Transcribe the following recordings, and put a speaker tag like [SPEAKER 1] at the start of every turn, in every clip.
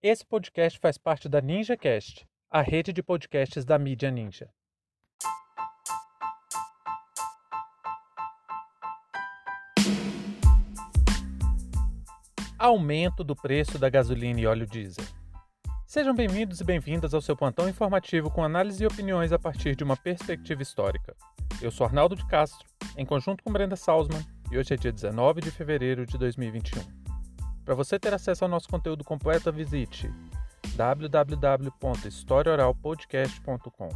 [SPEAKER 1] Esse podcast faz parte da NinjaCast, a rede de podcasts da mídia Ninja. Aumento do preço da gasolina e óleo diesel. Sejam bem-vindos e bem-vindas ao seu plantão informativo com análise e opiniões a partir de uma perspectiva histórica. Eu sou Arnaldo de Castro, em conjunto com Brenda Salzman, e hoje é dia 19 de fevereiro de 2021. Para você ter acesso ao nosso conteúdo completo, visite www.historiaoralpodcast.com.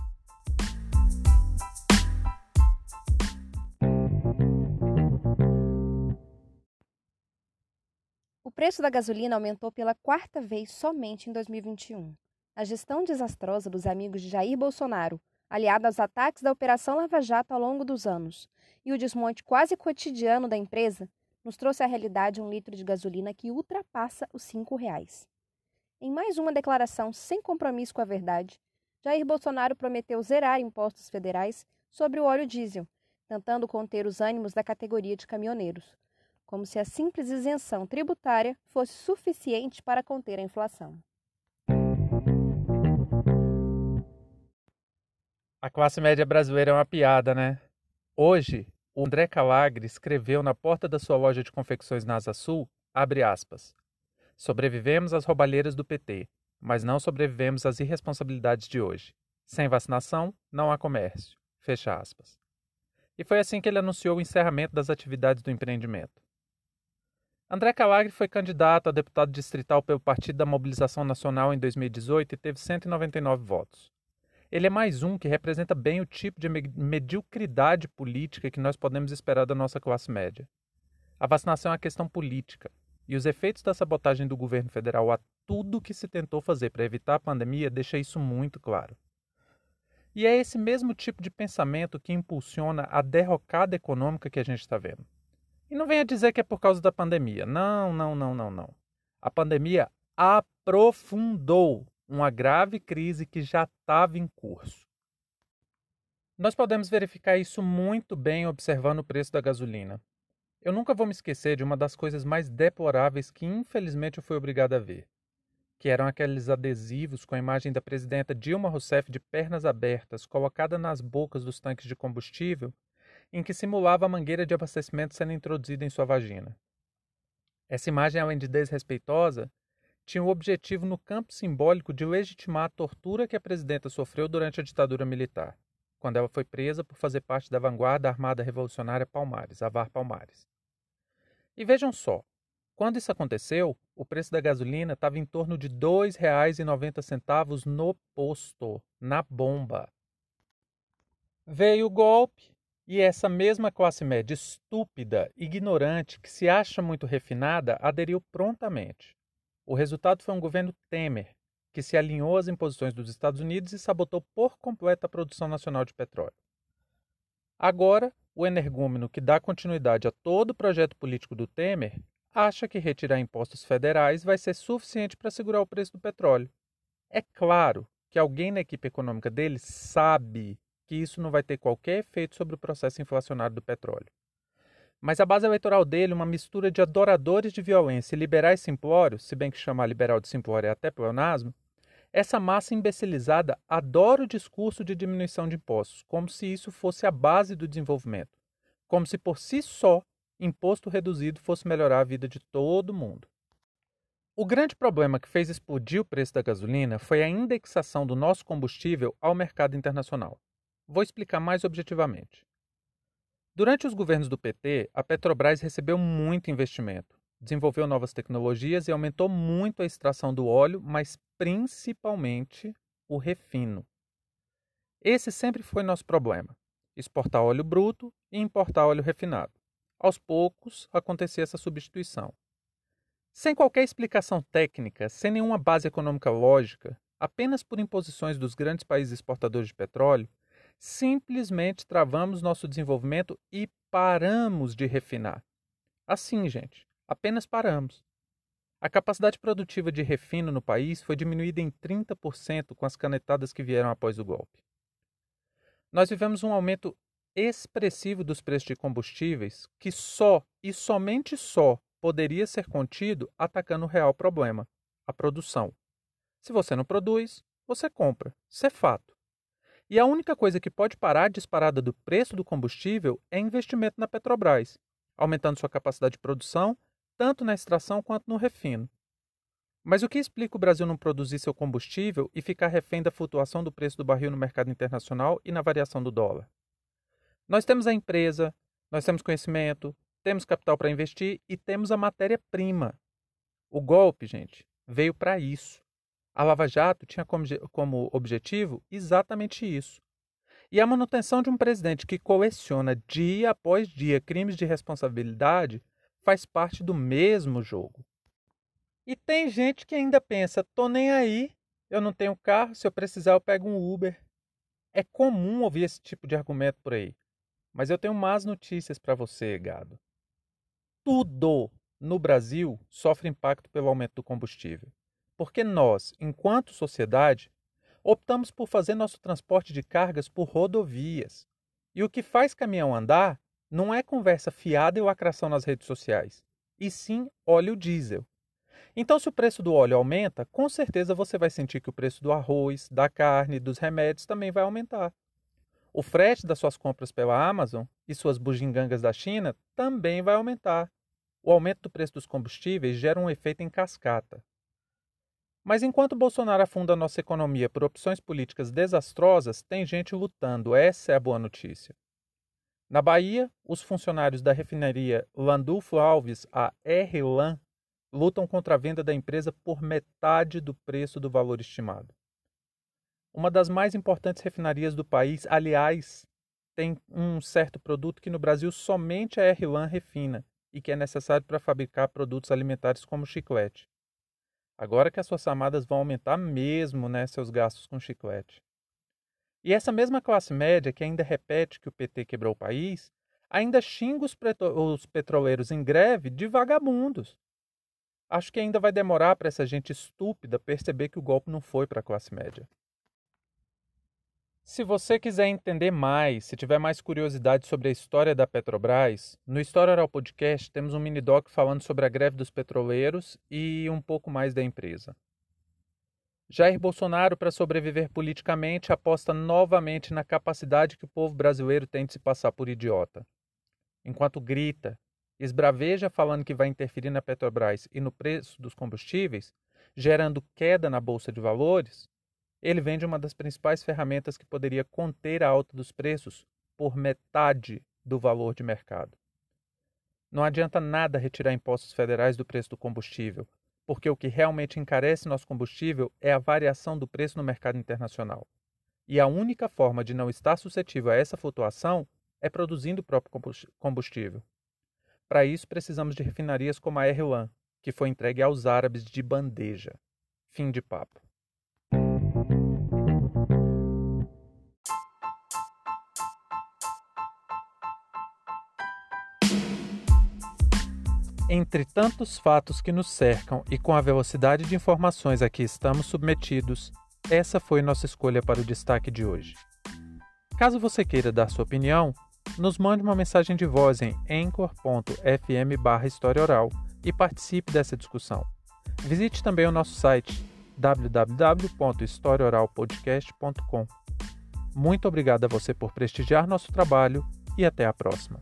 [SPEAKER 2] O preço da gasolina aumentou pela quarta vez somente em 2021. A gestão desastrosa dos amigos de Jair Bolsonaro, aliada aos ataques da Operação Lava Jato ao longo dos anos, e o desmonte quase cotidiano da empresa, nos trouxe à realidade um litro de gasolina que ultrapassa os R$ 5,00. Em mais uma declaração sem compromisso com a verdade, Jair Bolsonaro prometeu zerar impostos federais sobre o óleo diesel, tentando conter os ânimos da categoria de caminhoneiros, como se a simples isenção tributária fosse suficiente para conter a inflação.
[SPEAKER 1] A classe média brasileira é uma piada, né? Hoje, o André Calagre escreveu na porta da sua loja de confecções na Asa Sul, abre aspas, Sobrevivemos às roubalheiras do PT, mas não sobrevivemos às irresponsabilidades de hoje. Sem vacinação, não há comércio. Fecha aspas. E foi assim que ele anunciou o encerramento das atividades do empreendimento. André Calagre foi candidato a deputado distrital pelo Partido da Mobilização Nacional em 2018 e teve 199 votos. Ele é mais um que representa bem o tipo de mediocridade política que nós podemos esperar da nossa classe média. A vacinação é uma questão política, e os efeitos da sabotagem do governo federal a tudo que se tentou fazer para evitar a pandemia deixa isso muito claro. E é esse mesmo tipo de pensamento que impulsiona a derrocada econômica que a gente está vendo. E não venha dizer que é por causa da pandemia. Não, não, não, não, não. A pandemia aprofundou uma grave crise que já estava em curso. Nós podemos verificar isso muito bem observando o preço da gasolina. Eu nunca vou me esquecer de uma das coisas mais deploráveis que infelizmente eu fui obrigado a ver, que eram aqueles adesivos com a imagem da presidenta Dilma Rousseff de pernas abertas, colocada nas bocas dos tanques de combustível, em que simulava a mangueira de abastecimento sendo introduzida em sua vagina. Essa imagem, além de desrespeitosa, tinha o objetivo no campo simbólico de legitimar a tortura que a presidenta sofreu durante a ditadura militar, quando ela foi presa por fazer parte da vanguarda armada revolucionária Palmares, a VAR Palmares. E vejam só, quando isso aconteceu, o preço da gasolina estava em torno de R$ 2,90 no posto, na bomba. Veio o golpe e essa mesma classe média estúpida, ignorante, que se acha muito refinada, aderiu prontamente. O resultado foi um governo Temer, que se alinhou às imposições dos Estados Unidos e sabotou por completo a produção nacional de petróleo. Agora, o energúmeno que dá continuidade a todo o projeto político do Temer acha que retirar impostos federais vai ser suficiente para segurar o preço do petróleo. É claro que alguém na equipe econômica dele sabe que isso não vai ter qualquer efeito sobre o processo inflacionário do petróleo. Mas a base eleitoral dele, uma mistura de adoradores de violência e liberais simplórios, se bem que chamar liberal de simplório é até pleonasmo, essa massa imbecilizada adora o discurso de diminuição de impostos, como se isso fosse a base do desenvolvimento, como se por si só imposto reduzido fosse melhorar a vida de todo mundo. O grande problema que fez explodir o preço da gasolina foi a indexação do nosso combustível ao mercado internacional. Vou explicar mais objetivamente. Durante os governos do PT, a Petrobras recebeu muito investimento, desenvolveu novas tecnologias e aumentou muito a extração do óleo, mas principalmente o refino. Esse sempre foi nosso problema: exportar óleo bruto e importar óleo refinado. Aos poucos acontecia essa substituição. Sem qualquer explicação técnica, sem nenhuma base econômica lógica, apenas por imposições dos grandes países exportadores de petróleo, simplesmente travamos nosso desenvolvimento e paramos de refinar. Assim, gente, apenas paramos. A capacidade produtiva de refino no país foi diminuída em 30% com as canetadas que vieram após o golpe. Nós vivemos um aumento expressivo dos preços de combustíveis que só e somente só poderia ser contido atacando o real problema, a produção, Se você não produz, você compra. Isso é fato. E a única coisa que pode parar a disparada do preço do combustível é investimento na Petrobras, aumentando sua capacidade de produção, tanto na extração quanto no refino. Mas o que explica o Brasil não produzir seu combustível e ficar refém da flutuação do preço do barril no mercado internacional e na variação do dólar? Nós temos a empresa, nós temos conhecimento, temos capital para investir e temos a matéria-prima. O golpe, gente, veio para isso. A Lava Jato tinha como, objetivo exatamente isso. E a manutenção de um presidente que coleciona dia após dia crimes de responsabilidade faz parte do mesmo jogo. E tem gente que ainda pensa: tô nem aí, eu não tenho carro, se eu precisar eu pego um Uber. É comum ouvir esse tipo de argumento por aí. Mas eu tenho más notícias para você, gado. Tudo no Brasil sofre impacto pelo aumento do combustível. Porque nós, enquanto sociedade, optamos por fazer nosso transporte de cargas por rodovias. E o que faz caminhão andar não é conversa fiada e lacração nas redes sociais, e sim óleo diesel. Então, se o preço do óleo aumenta, com certeza você vai sentir que o preço do arroz, da carne, dos remédios também vai aumentar. O frete das suas compras pela Amazon e suas bugigangas da China também vai aumentar. O aumento do preço dos combustíveis gera um efeito em cascata. Mas enquanto Bolsonaro afunda nossa economia por opções políticas desastrosas, tem gente lutando. Essa é a boa notícia. Na Bahia, os funcionários da refinaria Landulfo Alves, a RLAN, lutam contra a venda da empresa por metade do preço do valor estimado. Uma das mais importantes refinarias do país, aliás, tem um certo produto que no Brasil somente a RLAN refina e que é necessário para fabricar produtos alimentares como chiclete. Agora que as suas chamadas vão aumentar mesmo né, seus gastos com chiclete. E essa mesma classe média que ainda repete que o PT quebrou o país, ainda xinga os, os petroleiros em greve de vagabundos. Acho que ainda vai demorar para essa gente estúpida perceber que o golpe não foi para a classe média. Se você quiser entender mais, se tiver mais curiosidade sobre a história da Petrobras, no História Oral Podcast temos um mini doc falando sobre a greve dos petroleiros e um pouco mais da empresa. Jair Bolsonaro, para sobreviver politicamente, aposta novamente na capacidade que o povo brasileiro tem de se passar por idiota. Enquanto grita, esbraveja falando que vai interferir na Petrobras e no preço dos combustíveis, gerando queda na bolsa de valores, ele vende uma das principais ferramentas que poderia conter a alta dos preços por metade do valor de mercado. Não adianta nada retirar impostos federais do preço do combustível, porque o que realmente encarece nosso combustível é a variação do preço no mercado internacional. E a única forma de não estar suscetível a essa flutuação é produzindo o próprio combustível. Para isso, precisamos de refinarias como a Erlan, que foi entregue aos árabes de bandeja. Fim de papo. Entre tantos fatos que nos cercam e com a velocidade de informações a que estamos submetidos, essa foi nossa escolha para o destaque de hoje. Caso você queira dar sua opinião, nos mande uma mensagem de voz em anchor.fm barra e participe dessa discussão. Visite também o nosso site www.historiaoralpodcast.com. Muito obrigado a você por prestigiar nosso trabalho e até a próxima.